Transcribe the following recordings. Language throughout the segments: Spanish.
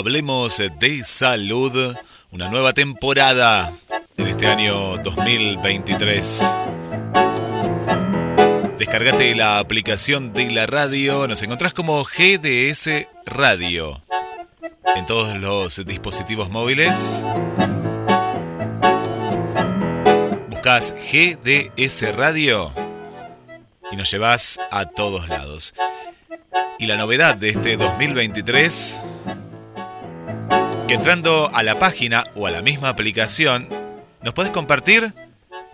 Hablemos de Salud, una nueva temporada en este año 2023. Descargate la aplicación de la radio, nos encontrás como GDS Radio en todos los dispositivos móviles. Buscas GDS Radio y nos llevas a todos lados. Y la novedad de este 2023, que entrando a la página o a la misma aplicación, nos puedes compartir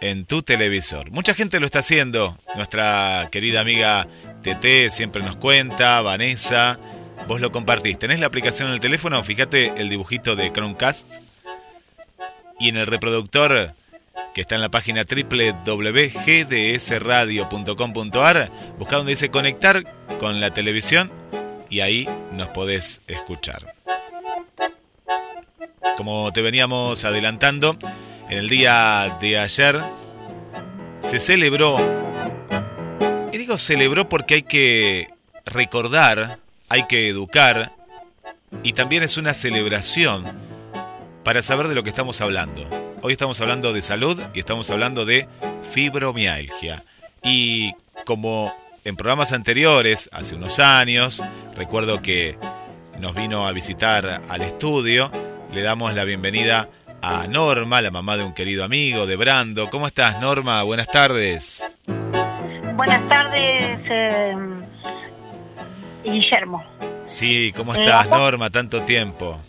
en tu televisor. Mucha gente lo está haciendo. Nuestra querida amiga TT siempre nos cuenta, Vanessa, vos lo compartís. Tenés la aplicación en el teléfono, fíjate el dibujito de Chromecast y en el reproductor que está en la página www.gdsradio.com.ar. Busca donde dice conectar con la televisión y ahí nos podés escuchar. Como te veníamos adelantando, en el día de ayer se celebró, y digo celebró porque hay que recordar, hay que educar, y también es una celebración para saber de lo que estamos hablando. Hoy estamos hablando de salud y estamos hablando de fibromialgia. Y como en programas anteriores, hace unos años, recuerdo que nos vino a visitar al estudio, le damos la bienvenida a Norma, la mamá de un querido amigo, de Brando. ¿Cómo estás, Norma? Buenas tardes. Buenas tardes, eh, Guillermo. Sí, ¿cómo estás, Norma? Tanto tiempo.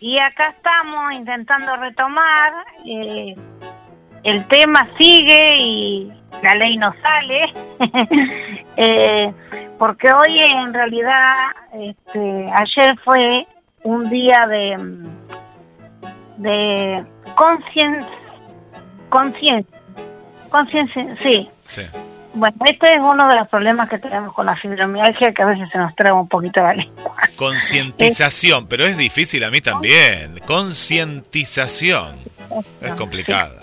Y acá estamos intentando retomar. Eh, el tema sigue y la ley no sale. Eh, porque hoy en realidad, este, ayer fue un día de, de conciencia. Conciencia, sí. Sí. Bueno, este es uno de los problemas que tenemos con la fibromialgia, que a veces se nos trae un poquito la lengua. Concientización, pero es difícil a mí también. Concientización. Es complicada.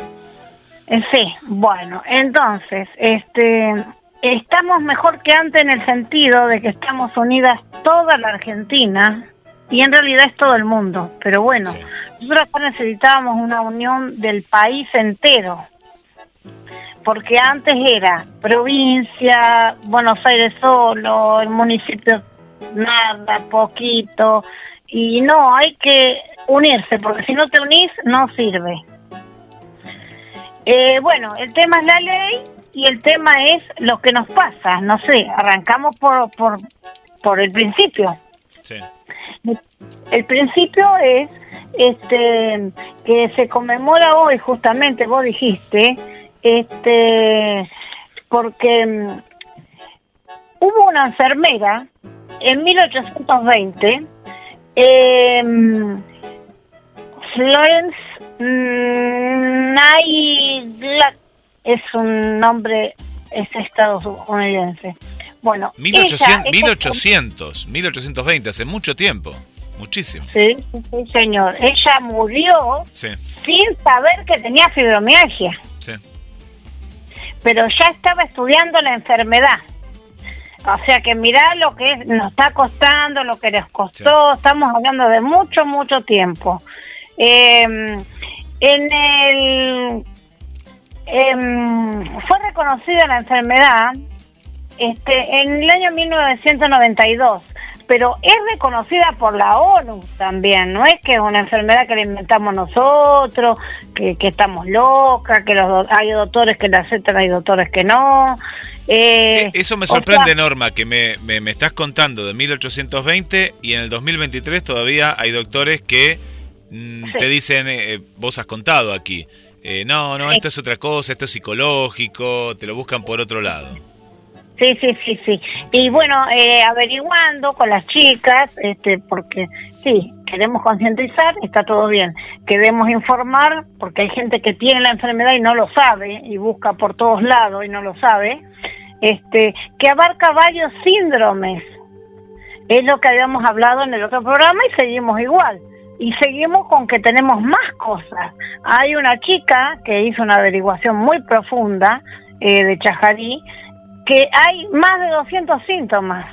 Eh, sí, bueno, entonces, este, estamos mejor que antes en el sentido de que estamos unidas toda la Argentina y en realidad es todo el mundo. Pero bueno, nosotros necesitábamos una unión del país entero porque antes era provincia, Buenos Aires solo, el municipio nada, poquito, y no, hay que unirse, porque si no te unís no sirve. Eh, bueno, el tema es la ley y el tema es lo que nos pasa, no sé, arrancamos por, por, por el principio. Sí. El principio es este que se conmemora hoy justamente, vos dijiste, este, porque mm, hubo una enfermera en 1820, em, Florence Night es un nombre, es estadounidense. Bueno, 1800, 1800, 1820, hace mucho tiempo, muchísimo. Sí, sí, señor. Ella murió sin saber que tenía fibromialgia. Sí pero ya estaba estudiando la enfermedad. O sea que mirá lo que nos está costando, lo que les costó, estamos hablando de mucho, mucho tiempo. Em, en el em, fue reconocida la enfermedad este, en el año 1992 pero es reconocida por la ONU también, no es que es una enfermedad que la inventamos nosotros, que, estamos locas, que los hay doctores que la aceptan, hay doctores que no. Eh, eh, eso me sorprende, Norma, que me, me, estás contando de 1820 y en el 2023 todavía hay doctores que mm, te dicen, eh, vos has contado aquí, eh, no, no, esto es otra cosa, esto es psicológico, te lo buscan por otro lado. Sí, sí, sí, sí. Y bueno, eh, averiguando con las chicas, este, porque sí, queremos concientizar, está todo bien. Queremos informar, porque hay gente que tiene la enfermedad y no lo sabe, y busca por todos lados y no lo sabe, este, que abarca varios síndromes. Es lo que habíamos hablado en el otro programa y seguimos igual. Y seguimos con que tenemos más cosas. Hay una chica que hizo una averiguación muy profunda eh, de Chajarí, que hay más de 200 síntomas.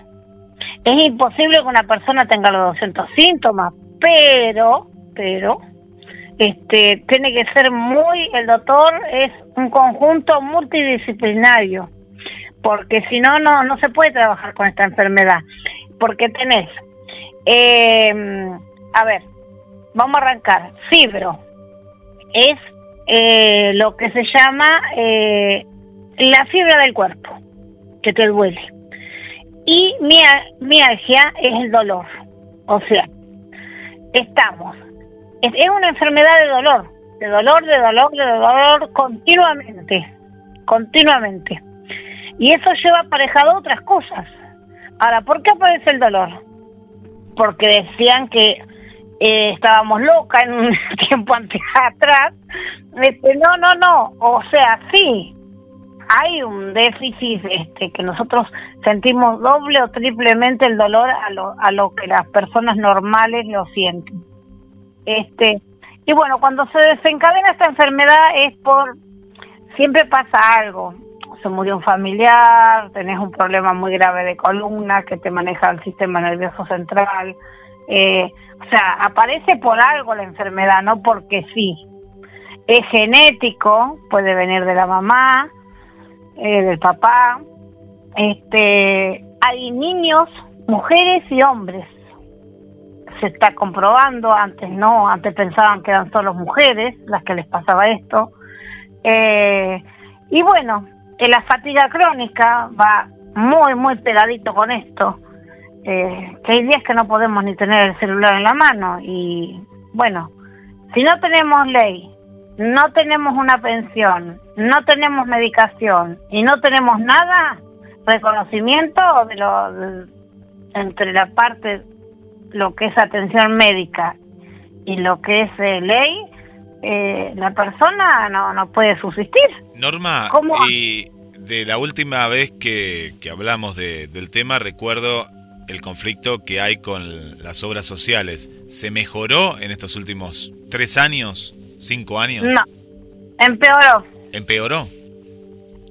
Es imposible que una persona tenga los 200 síntomas, pero, pero, este, tiene que ser muy, el doctor es un conjunto multidisciplinario, porque si no, no, no se puede trabajar con esta enfermedad, porque tenés, eh, a ver, vamos a arrancar, fibro, es eh, lo que se llama eh, la fibra del cuerpo que te duele. Y mialgia es el dolor. O sea, estamos. Es, una enfermedad de dolor, de dolor, de dolor, de dolor continuamente, continuamente. Y eso lleva aparejado otras cosas. Ahora, ¿por qué aparece el dolor? Porque decían que eh, estábamos locas en un tiempo atrás. Este, no, no, no. O sea, sí, hay un déficit este, que nosotros sentimos doble o triplemente el dolor a lo, a lo que las personas normales lo sienten. Este, y bueno, cuando se desencadena esta enfermedad es por, siempre pasa algo, se murió un familiar, tenés un problema muy grave de columna que te maneja el sistema nervioso central, eh, o sea, aparece por algo la enfermedad, no porque sí. Es genético, puede venir de la mamá, eh, del papá. Este, hay niños, mujeres y hombres. Se está comprobando, antes no, antes pensaban que eran solo mujeres las que les pasaba esto. Eh, y bueno, la fatiga crónica va muy, muy pegadito con esto. Eh, que hay días que no podemos ni tener el celular en la mano y bueno, si no tenemos ley, no tenemos una pensión, no tenemos medicación y no tenemos nada, reconocimiento de lo, entre la parte, lo que es atención médica y lo que es eh, ley, eh, la persona no, no puede subsistir. Norma, y de la última vez que, que hablamos de, del tema, recuerdo el conflicto que hay con las obras sociales. ¿Se mejoró en estos últimos tres años? ¿Cinco años? No, empeoró. ¿Empeoró?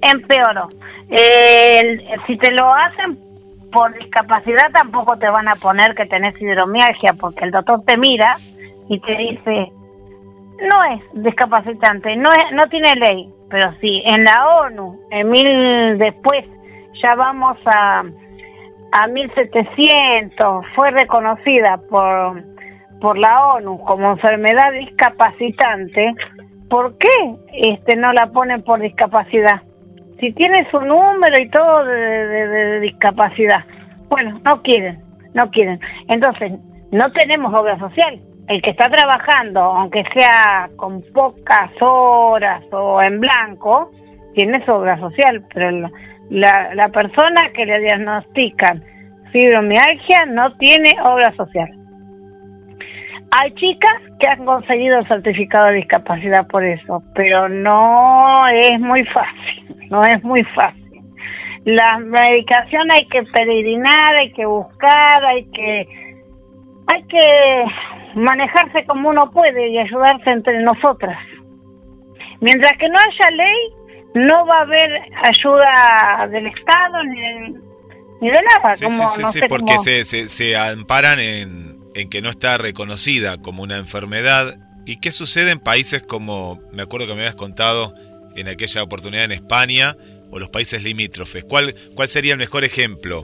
Empeoró. Eh, si te lo hacen por discapacidad tampoco te van a poner que tenés hidromialgia porque el doctor te mira y te dice no es discapacitante, no es, no tiene ley, pero sí en la ONU en mil después ya vamos a a 1700 fue reconocida por por la ONU como enfermedad discapacitante, ¿por qué este no la ponen por discapacidad? Si tiene su número y todo de, discapacidad. Bueno, no quieren, no quieren. Entonces, no tenemos obra social. El que está trabajando, aunque sea con pocas horas o en blanco, tiene su obra social, pero la, la persona que le diagnostican fibromialgia no tiene obra social. Hay chicas que han conseguido el certificado de discapacidad por eso, pero no es muy fácil, no es muy fácil. La medicación hay que peregrinar, hay que buscar, hay que hay que manejarse como uno puede y ayudarse entre nosotras. Mientras que no haya ley, no va a haber ayuda del Estado ni de, ni de nada. Sí, sí, sí, porque se, se, se amparan en en que no está reconocida como una enfermedad. ¿Y qué sucede en países como, me acuerdo que me habías contado en aquella oportunidad en España o los países limítrofes? ¿Cuál, cuál sería el mejor ejemplo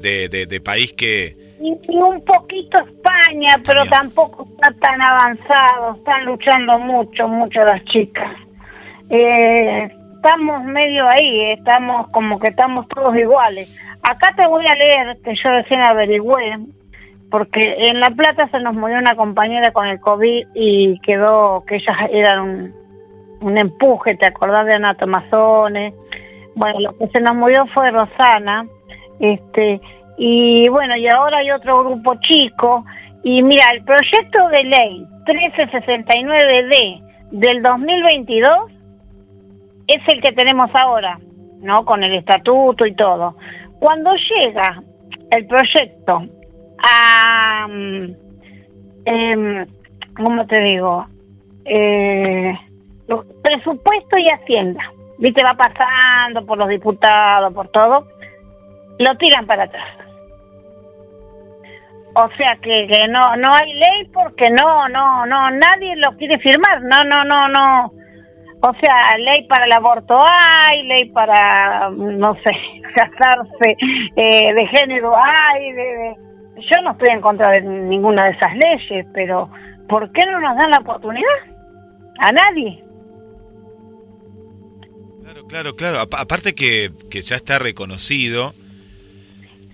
de, de, país que... un poquito España, pero tampoco está tan avanzado, están luchando mucho, mucho las chicas. Eh, estamos medio ahí, estamos como que estamos todos iguales. Acá te voy a leer, que yo recién averigüé, porque en La Plata se nos murió una compañera con el COVID y quedó que ellas eran un empuje, ¿te acordás de Ana Tomazone? Bueno, lo que se nos murió fue Rosana, este, y bueno, y ahora hay otro grupo chico, y mira, el proyecto de ley 1369D del 2022 es el que tenemos ahora, ¿no? Con el estatuto y todo. Cuando llega el proyecto a, eh, ¿cómo te digo? Eh, presupuesto y hacienda, viste, va pasando por los diputados, por todo, lo tiran para atrás. O sea que, que no no hay ley porque no no no nadie lo quiere firmar, no no no no o sea, ley para el aborto hay, ley para, no sé, casarse eh, de género hay. De, Yo no estoy en contra de ninguna de esas leyes, pero ¿por qué no nos dan la oportunidad? A nadie. Claro, claro, claro. Aparte que, que ya está reconocido,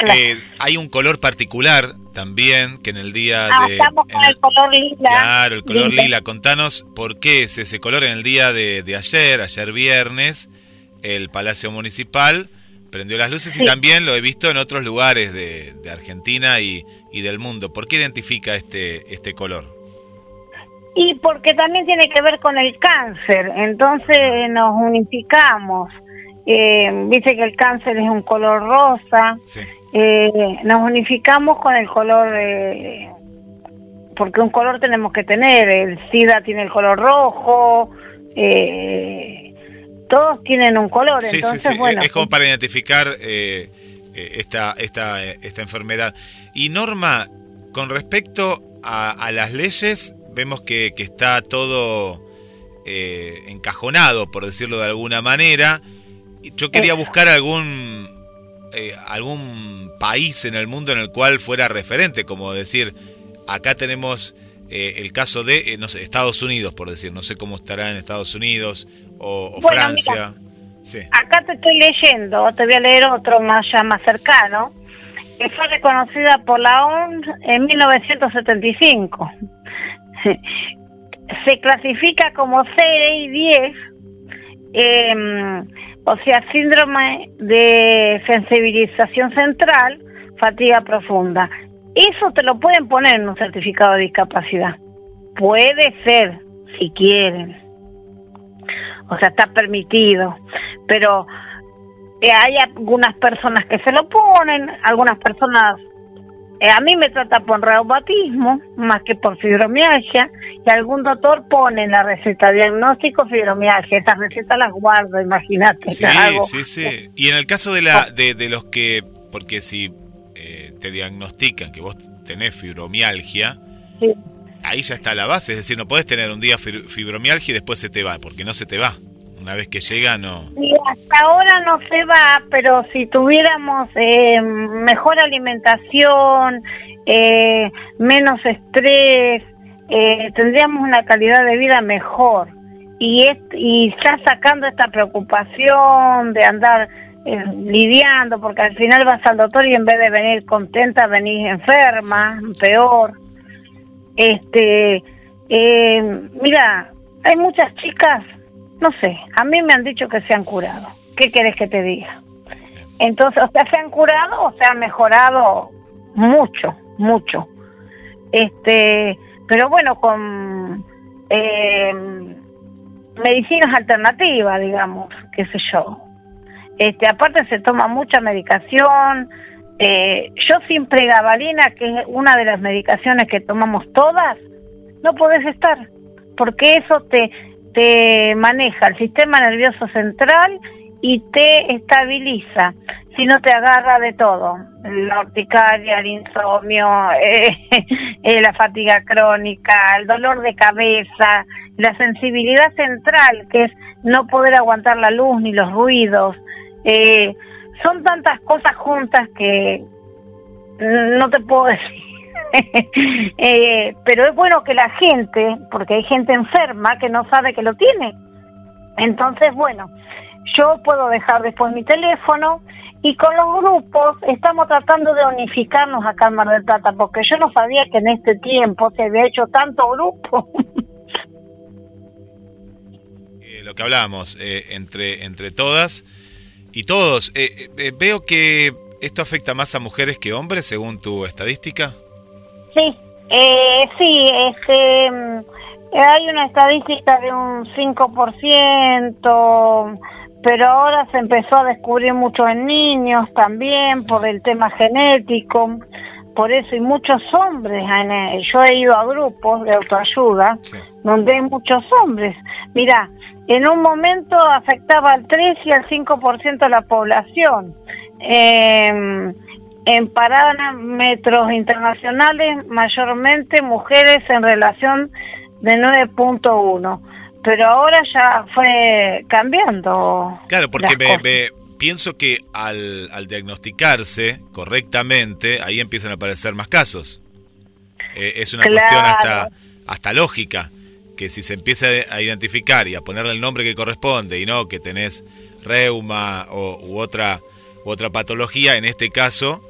eh, hay un color particular también que en el día ah, de... Estamos con el, color lila. Claro, el color lila. Contanos por qué es ese color en el día de, ayer, ayer viernes, el Palacio Municipal prendió las luces y también lo he visto en otros lugares de, Argentina y, del mundo. ¿Por qué identifica este, este color? Y porque también tiene que ver con el cáncer, entonces nos unificamos. Eh, dice que el cáncer es un color rosa, sí eh, nos unificamos con el color, porque un color tenemos que tener, el SIDA tiene el color rojo, eh, todos tienen un color, entonces bueno. Es como para identificar eh, eh, esta, esta, esta enfermedad. Y Norma, con respecto a, las leyes, vemos que, que está todo encajonado, por decirlo de alguna manera. Yo quería buscar algún eh, algún país en el mundo en el cual fuera referente, como decir, acá tenemos eh, el caso de, eh, no sé, Estados Unidos, por decir, no sé cómo estará en Estados Unidos o, Francia. Acá te estoy leyendo, te voy a leer otro más ya más cercano, que fue reconocida por la OMS en 1975. Se clasifica como CI10 eh, o sea, síndrome de sensibilización central, fatiga profunda. Eso te lo pueden poner en un certificado de discapacidad. Puede ser, si quieren. O sea, está permitido. Pero eh, hay algunas personas que se lo ponen, algunas personas eh, a mí me trata por reumatismo más que por fibromialgia y algún doctor pone en la receta diagnóstico fibromialgia. Esas recetas las guardo, imagínate. Sí, sí, sí. Y en el caso de, la, de, de los que, porque si eh, te diagnostican que vos tenés fibromialgia, ahí ya está la base. Es decir, no podés tener un día fibromialgia y después se te va, porque no se te va. Una vez que llega, no. Y hasta ahora no se va, pero si tuviéramos eh, mejor alimentación, eh, menos estrés, eh, tendríamos una calidad de vida mejor. Y, y está sacando esta preocupación de andar lidiando, porque al final vas al doctor y en vez de venir contenta, venís enferma, peor. Este, mira, hay muchas chicas no sé, a mí me han dicho que se han curado. ¿Qué quieres que te diga? Entonces, o sea, se han curado o se han mejorado mucho, mucho. Este, pero bueno, con eh, medicinas alternativas, digamos, qué sé yo. Este, aparte se toma mucha medicación. Eh, yo sin pregabalina, que es una de las medicaciones que tomamos todas, no podés estar, porque eso te te maneja el sistema nervioso central y te estabiliza, si no te agarra de todo, la urticaria, el insomnio, eh, eh, la fatiga crónica, el dolor de cabeza, la sensibilidad central, que es no poder aguantar la luz ni los ruidos. Eh, son tantas cosas juntas que no te puedo decir eh, pero es bueno que la gente, porque hay gente enferma que no sabe que lo tiene. Entonces, bueno, yo puedo dejar después mi teléfono y con los grupos estamos tratando de unificarnos acá en Mar del Plata, porque yo no sabía que en este tiempo se había hecho tanto grupo. lo que hablábamos, entre, entre todas y todos. veo que esto afecta más a mujeres que hombres, según tu estadística. Sí, sí, este, mm, hay una estadística de un 5%, pero ahora se empezó a descubrir mucho en niños también por el tema genético, por eso y muchos hombres, yo he ido a grupos de autoayuda donde hay muchos hombres. Mira, en un momento afectaba al 3 y al 5% de la población. Eh, en parámetros internacionales, mayormente mujeres en relación de 9.1 pero ahora ya fue cambiando. Claro, porque me, pienso que al, al, diagnosticarse correctamente, ahí empiezan a aparecer más casos. Eh, es una cuestión hasta, hasta lógica, que si se empieza a identificar y a ponerle el nombre que corresponde y no que tenés reuma o, u otra, u otra patología, en este caso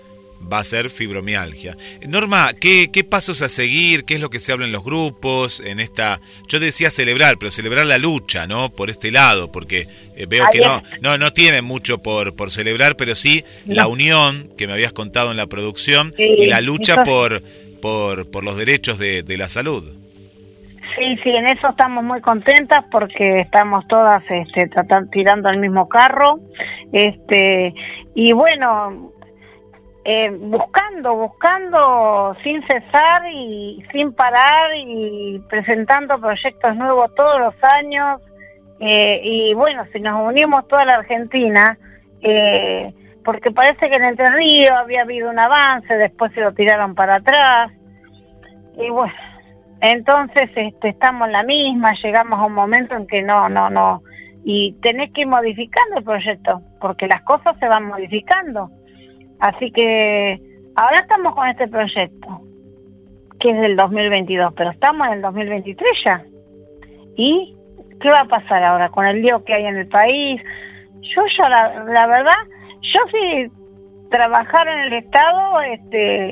va a ser fibromialgia. Norma, ¿qué, pasos a seguir? ¿Qué es lo que se habla en los grupos? En esta, yo decía celebrar, pero celebrar la lucha, ¿no? Por este lado, porque eh, veo que no, no, no tiene mucho por, por celebrar, pero sí la unión que me habías contado en la producción y la lucha por, por, por los derechos de, de la salud. Sí, sí, en eso estamos muy contentas porque estamos todas este, tirando al mismo carro. Este, y bueno, eh, buscando, buscando sin cesar y sin parar y presentando proyectos nuevos todos los años. Eh, y bueno, si nos unimos toda la Argentina, eh, porque parece que en Entre Ríos había habido un avance, después se lo tiraron para atrás. Y bueno, entonces este, estamos en la misma, llegamos a un momento en que no, no, no. Y tenés que ir modificando el proyecto, porque las cosas se van modificando. Así que ahora estamos con este proyecto, que es del 2022, pero estamos en el 2023 ya. ¿Y qué va a pasar ahora con el lío que hay en el país? Yo ya, la, verdad, yo si trabajar en el Estado, este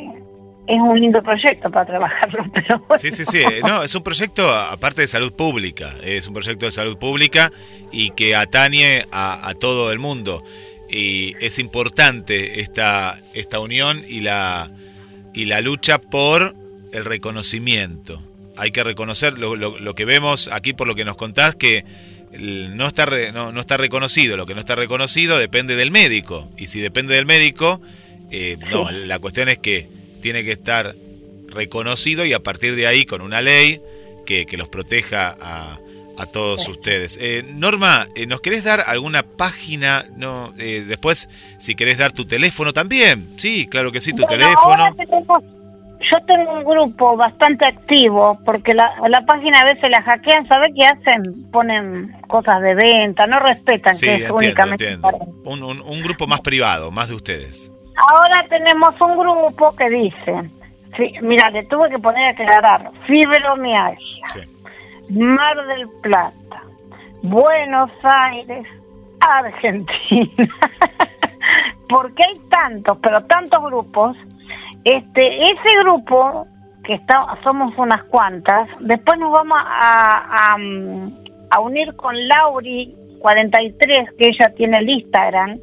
es un lindo proyecto para trabajarlo, pero Sí, sí, sí, no, es un proyecto aparte de salud pública, es un proyecto de salud pública y que atañe a, a todo el mundo y es importante esta, esta unión y la, y la lucha por el reconocimiento. Hay que reconocer lo, lo, que vemos aquí por lo que nos contás, que no está, no, está reconocido. Lo que no está reconocido depende del médico. Y si depende del médico, eh, no, la cuestión es que tiene que estar reconocido y a partir de ahí con una ley que, que los proteja a, a todos ustedes. Eh, Norma, eh, ¿nos querés dar alguna página? No, eh, después, si querés dar tu teléfono también. Sí, claro que sí, tu teléfono. yo tengo un grupo bastante activo porque la, la página a veces la hackean, ¿sabes qué hacen? Ponen cosas de venta, no respetan que es únicamente Un, un, grupo más privado, más de ustedes. Ahora tenemos un grupo que dice, mira, le tuve que poner a aclarar, fibromialgia. Sí Mar del Plata, Buenos Aires, Argentina. Porque hay tantos, pero tantos grupos. Este, ese grupo que está, somos unas cuantas, después nos vamos a, a, unir con Lauri 43, que ella tiene el Instagram,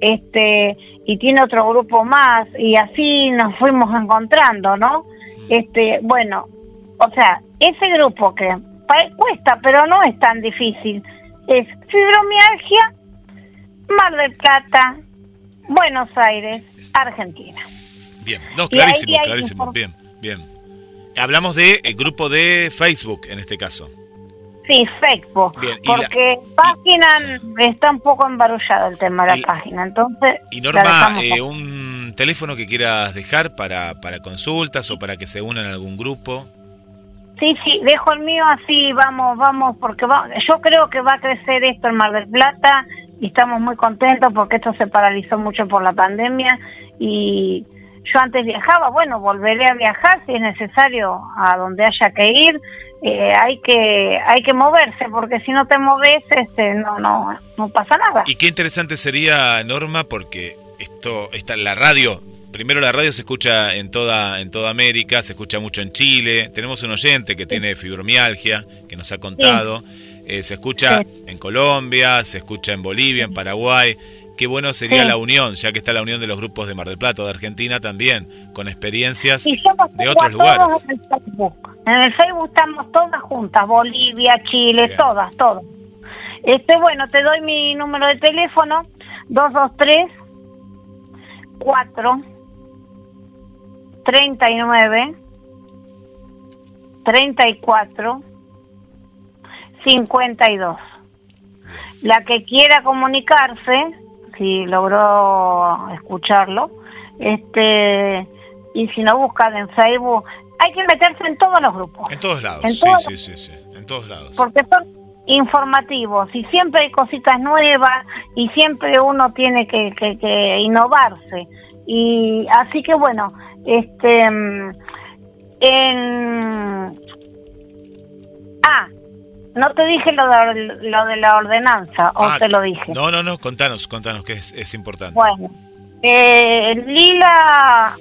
este, y tiene otro grupo más, y así nos fuimos encontrando, ¿no? Este, bueno, o sea, ese grupo que cuesta, pero no es tan difícil. Es fibromialgia, Mar del Plata, Buenos Aires, Argentina. Bien, no, clarísimo, clarísimo. Bien, bien. Hablamos de el grupo de Facebook en este caso. Sí, Facebook. porque página está un poco embarullado el tema de la página, entonces. Y Norma, eh, un teléfono que quieras dejar para, para consultas o para que se unan a algún grupo. Sí, sí, dejo el mío así, vamos, vamos, porque yo creo que va a crecer esto en Mar del Plata y estamos muy contentos porque esto se paralizó mucho por la pandemia y yo antes viajaba, bueno, volveré a viajar si es necesario a donde haya que ir, eh, hay que hay que moverse porque si no te moves este no no no pasa nada. Y qué interesante sería Norma porque esto está en la radio primero la radio se escucha en toda, en toda América, se escucha mucho en Chile. Tenemos un oyente que tiene fibromialgia, que nos ha contado. Eh, se escucha en Colombia, se escucha en Bolivia, en Paraguay. Qué bueno sería la unión, ya que está la unión de los grupos de Mar del Plata, de Argentina también, con experiencias de otros lugares. En el, Facebook. en el Facebook estamos todas juntas, Bolivia, Chile, todas, todas. Este, bueno, te doy mi número de teléfono, 223 4 39 34 52. La que quiera comunicarse, si logró escucharlo, este y si no buscan en Facebook, hay que meterse en todos los grupos. En todos lados, sí, sí, sí, sí, en todos lados. Porque son informativos y siempre hay cositas nuevas y siempre uno tiene que, que, que innovarse. Y así que bueno, este mm, en ah no te dije lo de, lo de la ordenanza, o ah, te lo dije. No, no, no, contanos, contanos, que es, es importante. Bueno, eh, Lila,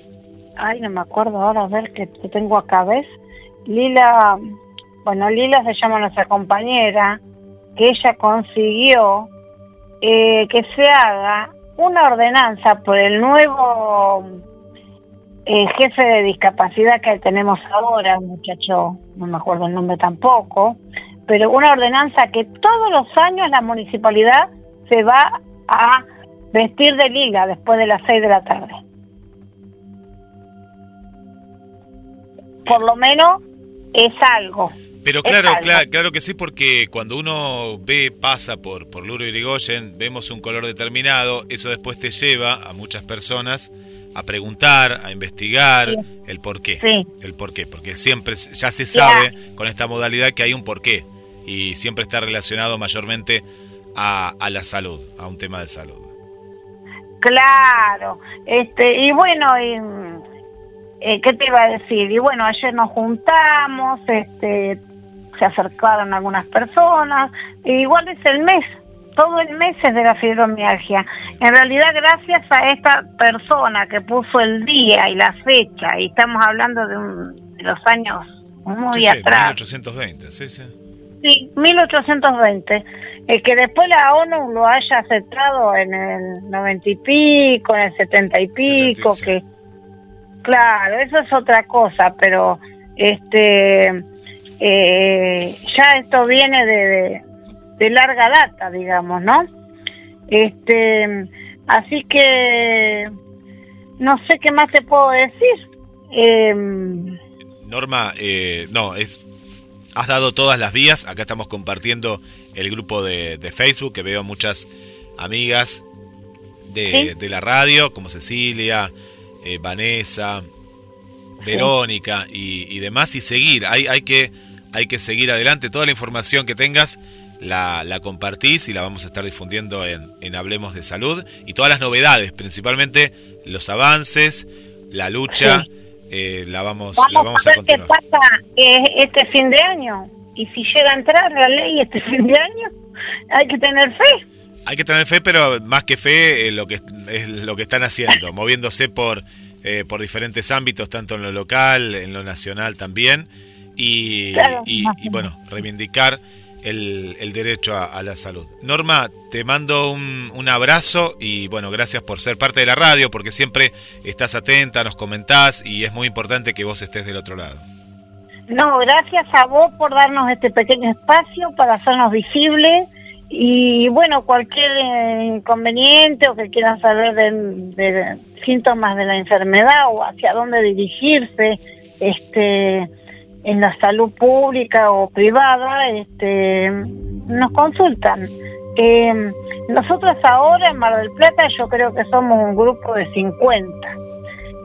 ay, no me acuerdo ahora, a ver que, tengo acá, ¿ves? Lila, bueno, Lila se llama nuestra compañera, que ella consiguió eh, que se haga una ordenanza por el nuevo eh, jefe de discapacidad que tenemos ahora, muchacho, no me acuerdo el nombre tampoco, pero una ordenanza que todos los años la municipalidad se va a vestir de liga después de las seis de la tarde. Por lo menos es algo. Pero claro, claro, claro que sí, porque cuando uno ve, pasa por, por Luro Irigoyen, vemos un color determinado, eso después te lleva a muchas personas a preguntar, a investigar el por qué. El por qué, porque siempre ya se sabe con esta modalidad que hay un porqué y siempre está relacionado mayormente a, a la salud, a un tema de salud. Claro, este y bueno, eh, ¿qué te iba a decir? Y bueno, ayer nos juntamos, este, se acercaron algunas personas, igual es el mes, todo el mes es de la fibromialgia. En realidad, gracias a esta persona que puso el día y la fecha, y estamos hablando de, de los años muy atrás. 1820, sí, sí. Sí, 1820. El que después la ONU lo haya aceptado en el 90 y pico, en el 70 y pico, que claro, eso es otra cosa, pero este eh, ya esto viene de, de, larga data, digamos, ¿no? Este, así que no sé qué más te puedo decir. Em, Norma, eh, no, es has dado todas las vías. Acá estamos compartiendo el grupo de, Facebook, que veo muchas amigas de, la radio, como Cecilia, eh, Vanessa, Verónica y, demás, y seguir. Hay, hay, que, hay que seguir adelante. Toda la información que tengas la, la compartís y la vamos a estar difundiendo en, en Hablemos de Salud. Y todas las novedades, principalmente los avances, la lucha eh, la vamos, la vamos a, ver qué pasa eh, este fin de año. Y si llega a entrar la ley este fin de año, hay que tener fe. Hay que tener fe, pero más que fe, eh, lo que es lo que están haciendo, moviéndose por, por diferentes ámbitos, tanto en lo local, en lo nacional también. Y, y, y bueno, reivindicar el, derecho a, la salud. Norma, te mando un, un, abrazo y bueno, gracias por ser parte de la radio, porque siempre estás atenta, nos comentás y es muy importante que vos estés del otro lado. No, gracias a vos por darnos este pequeño espacio para hacernos visibles y bueno, cualquier eh, inconveniente o que quieran saber de, síntomas de la enfermedad o hacia dónde dirigirse, este en la salud pública o privada este, nos consultan. Eh, nosotros ahora en Mar del Plata yo creo que somos un grupo de 50,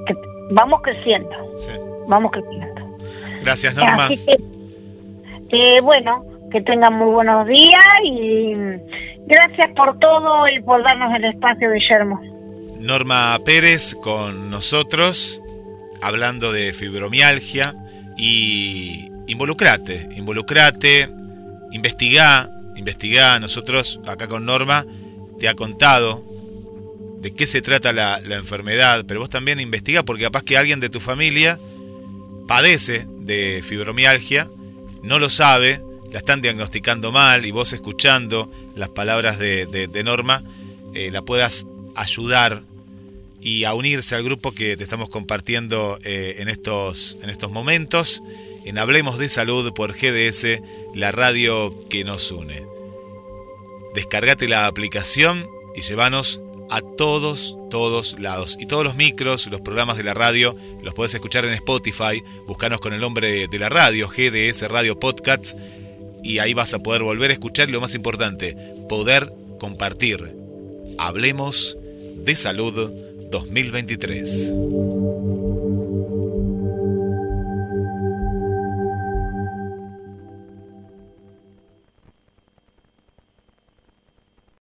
que vamos creciendo, vamos creciendo. Gracias Norma. Así que, eh, bueno, que tengan muy buenos días y gracias por todo y por darnos el espacio, Guillermo. Norma Pérez con nosotros, hablando de fibromialgia y involucrate, involucrate, investigá, investigá. Nosotros acá con Norma te ha contado de qué se trata la, enfermedad, pero vos también investigá porque capaz que alguien de tu familia padece de fibromialgia, no lo sabe la están diagnosticando mal y vos escuchando las palabras de, Norma, eh, la puedas ayudar y a unirse al grupo que te estamos compartiendo eh, en, estos, en estos momentos, en Hablemos de Salud por GDS, la radio que nos une. Descargate la aplicación y llévanos a todos, todos lados. Y todos los micros, los programas de la radio, los podés escuchar en Spotify. Buscanos con el nombre de la radio, GDS Radio Podcasts. Y ahí vas a poder volver a escuchar y lo más importante, poder compartir. Hablemos de salud 2023.